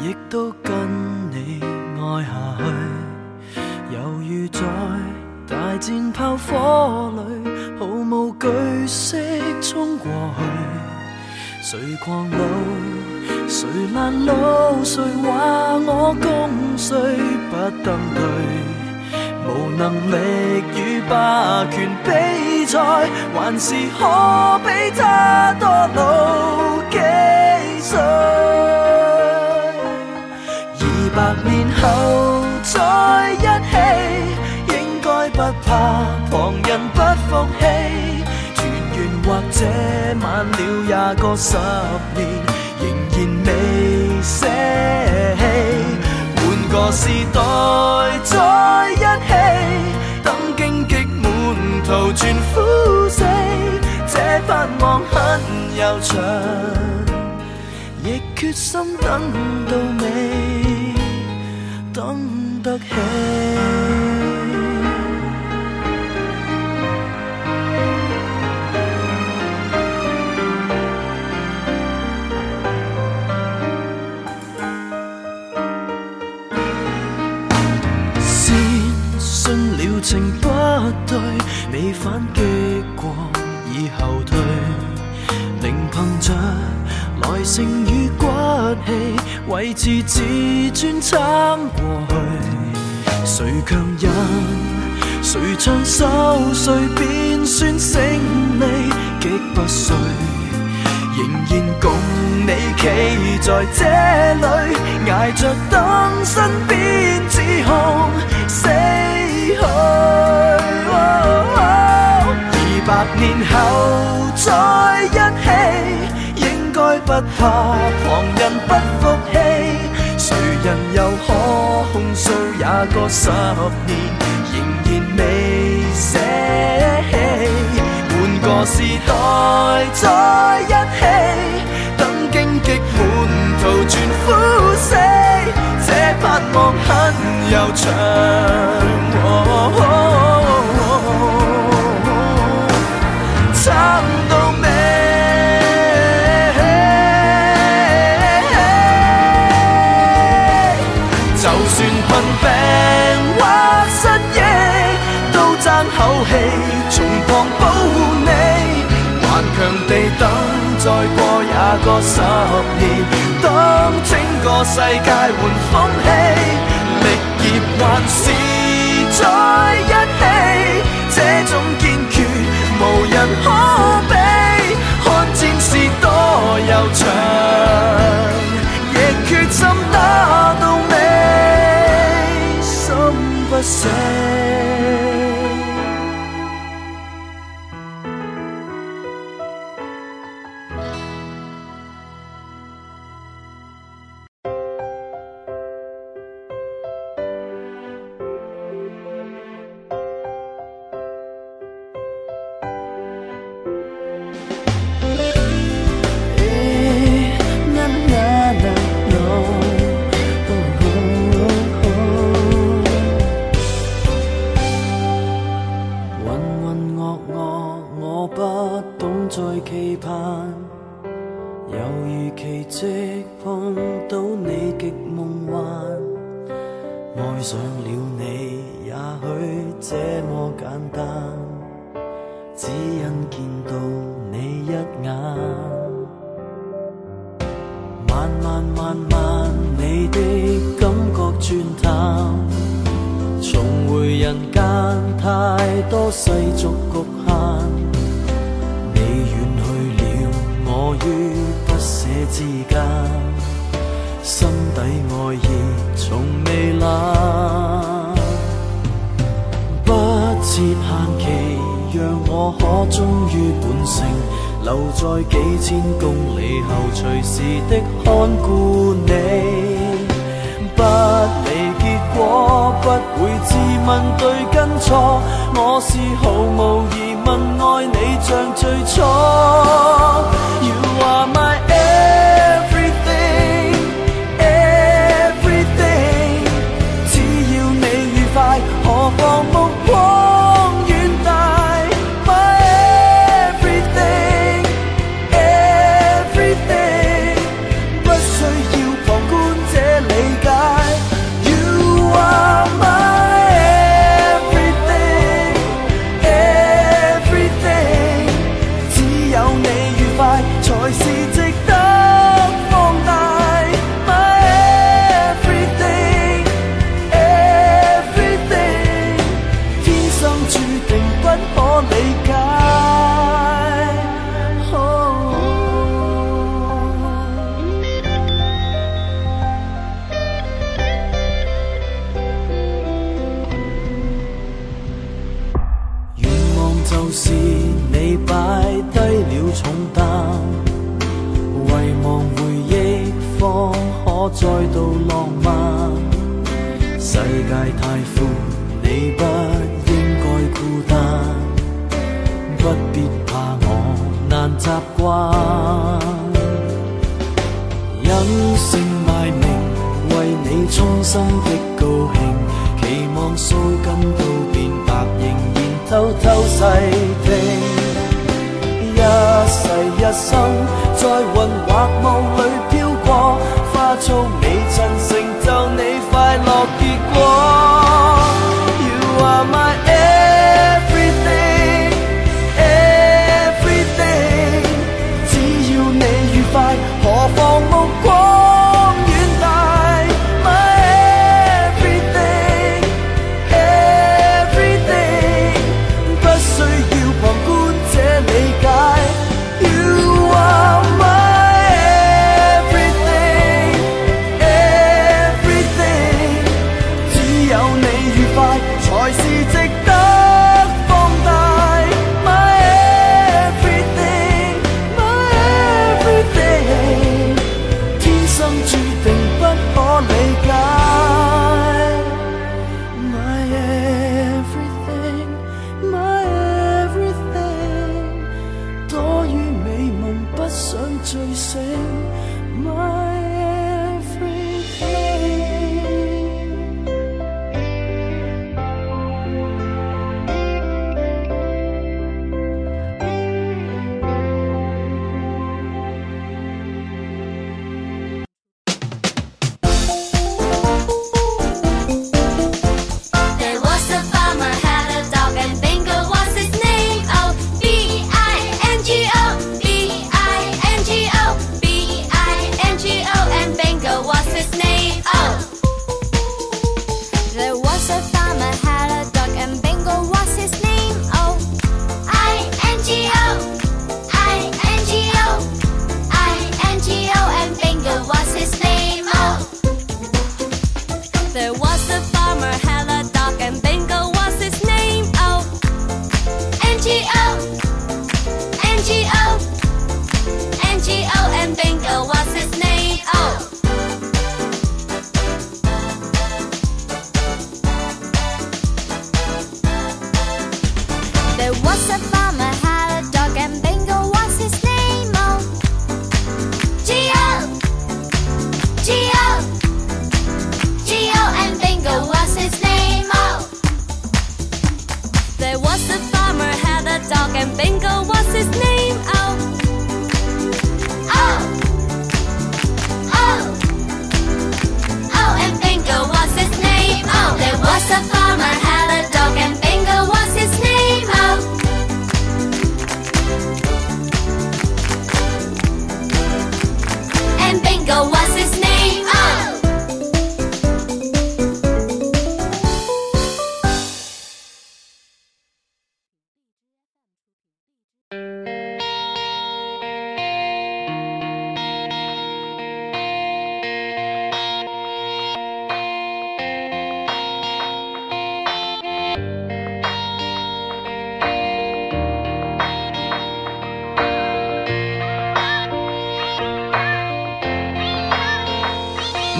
亦都跟你爱下去，犹如在大战炮火里，毫无惧色冲过去。谁狂怒？谁滥怒？谁话我功衰不登对？无能力与霸权比赛，还是可比他多老几岁？百年后再一起，应该不怕旁人不服气。团圆或者晚了廿个十年，仍然未舍弃。换个时代再一起，等荆棘满途全枯死，这盼望很悠长，亦决心等到尾。等得起。先信了情不对，未反击过已后退，宁盼着。来性与骨气，维持自尊撑过去。谁强忍，谁唱受，谁便算胜利。极不遂，仍然共你企在这里，挨着等，身边指控死去。二百年后再。怕旁人不服气，谁人又可控诉也过十年，仍然未舍弃。换个时代在一起，等荆棘满途全枯死，这盼望很悠长。一口气，从旁保护你，顽强地等，再过也过十年。当整个世界换风气，力竭还是在一起，这种坚决无人可比。看战士多悠长，亦决心打到你，心不舍。见到你一眼，慢慢慢慢，你的感觉转淡。重回人间，太多世俗局限。你远去了，我于不舍之间，心底爱意。我可忠於本性，留在幾千公里後，隨時的看顧你，不理結果，不會自問對跟錯，我是毫無疑問愛你像最初。重担，遗忘回忆方可再度浪漫。世界太宽，你不应该孤单，不必怕我难习惯。隐姓埋名，为你衷心的高兴，期望数根都变白，仍然偷偷细听。一生在。才是值得放大。My everything, my everything，天生注定不可理解。My everything, my everything，多於美夢不想醉醒。There was the and Bingo was his name. Oh, oh, oh, oh, and Bingo was his name. Oh, there was a farmer.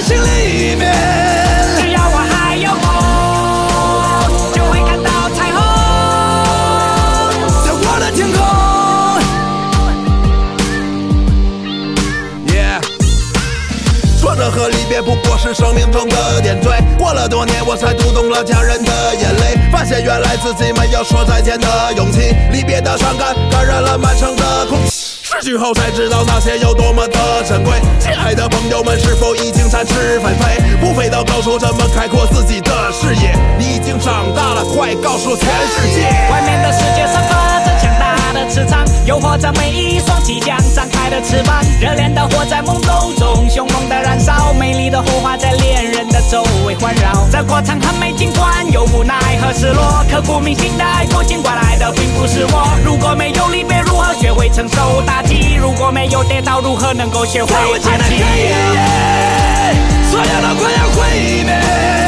心里面，只要我还有梦，就会看到彩虹，在我的天空。耶，说着和离别不过是生命中的点缀，过了多年我才读懂了家人的眼泪，发现原来自己没有说再见的勇气，离别的伤感感染了满城的空气。失去后才知道那些有多么的珍贵，亲爱的朋友们是否已经展翅纷飞？不飞到高处怎么开阔自己的视野？你已经长大了，快告诉全世界，外面的世界。磁场，诱惑着每一双即将张开的翅膀。热烈的火在懵懂中，凶猛的燃烧。美丽的火花在恋人的周围环绕。这过程很美，尽管有无奈和失落。刻骨铭心的爱，过，尽管来的并不是我。如果没有离别，如何学会承受打击？如果没有跌倒，如何能够学会坚起？所有的快要毁灭。